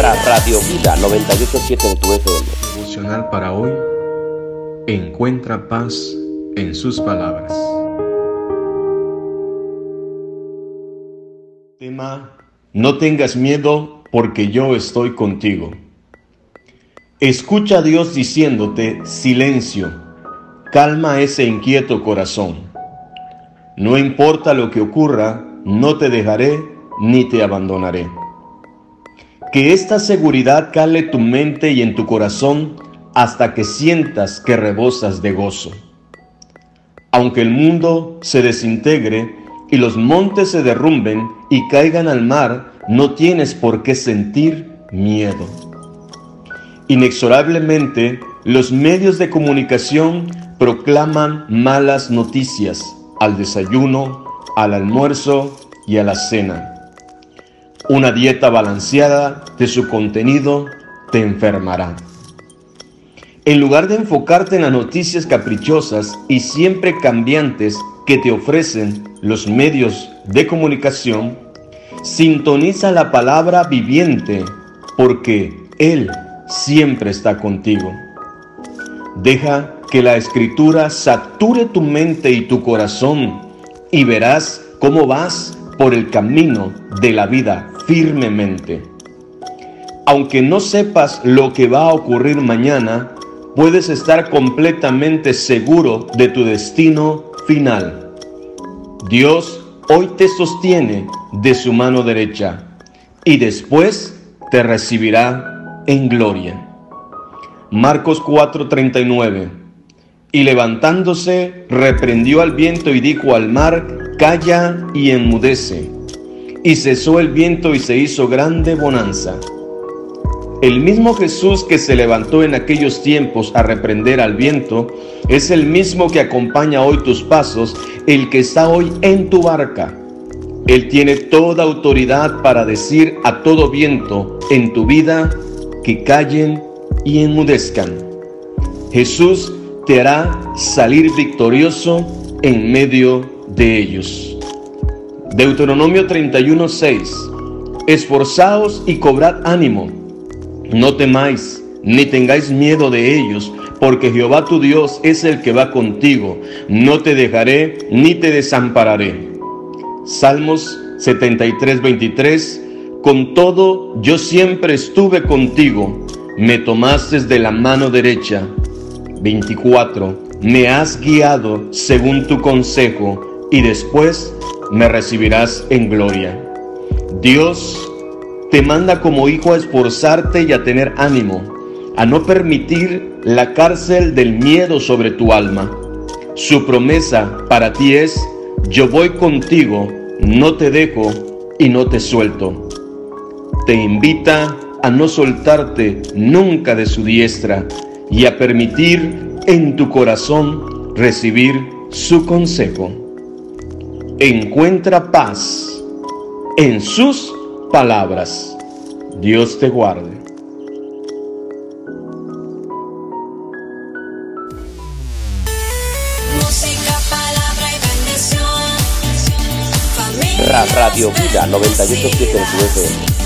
Radio Vida 987 de tu FM. Emocional para hoy. Encuentra paz en sus palabras. Tema, no tengas miedo porque yo estoy contigo. Escucha a Dios diciéndote, silencio, calma ese inquieto corazón. No importa lo que ocurra, no te dejaré ni te abandonaré. Que esta seguridad cale tu mente y en tu corazón hasta que sientas que rebosas de gozo. Aunque el mundo se desintegre y los montes se derrumben y caigan al mar, no tienes por qué sentir miedo. Inexorablemente, los medios de comunicación proclaman malas noticias al desayuno, al almuerzo y a la cena una dieta balanceada de su contenido te enfermará. En lugar de enfocarte en las noticias caprichosas y siempre cambiantes que te ofrecen los medios de comunicación, sintoniza la palabra viviente porque Él siempre está contigo. Deja que la escritura sature tu mente y tu corazón y verás cómo vas por el camino de la vida firmemente. Aunque no sepas lo que va a ocurrir mañana, puedes estar completamente seguro de tu destino final. Dios hoy te sostiene de su mano derecha y después te recibirá en gloria. Marcos 4:39 Y levantándose, reprendió al viento y dijo al mar, Calla y enmudece y cesó el viento y se hizo grande bonanza. El mismo Jesús que se levantó en aquellos tiempos a reprender al viento, es el mismo que acompaña hoy tus pasos, el que está hoy en tu barca. Él tiene toda autoridad para decir a todo viento en tu vida que callen y enmudezcan. Jesús te hará salir victorioso en medio de ellos. Deuteronomio 31:6 Esforzaos y cobrad ánimo, no temáis, ni tengáis miedo de ellos, porque Jehová tu Dios es el que va contigo, no te dejaré ni te desampararé. Salmos 73:23 Con todo yo siempre estuve contigo, me tomaste de la mano derecha. 24 Me has guiado según tu consejo, y después me recibirás en gloria. Dios te manda como hijo a esforzarte y a tener ánimo, a no permitir la cárcel del miedo sobre tu alma. Su promesa para ti es, yo voy contigo, no te dejo y no te suelto. Te invita a no soltarte nunca de su diestra y a permitir en tu corazón recibir su consejo encuentra paz en sus palabras. Dios te guarde. Música, palabra y bendición. Radio Vida 987 FM.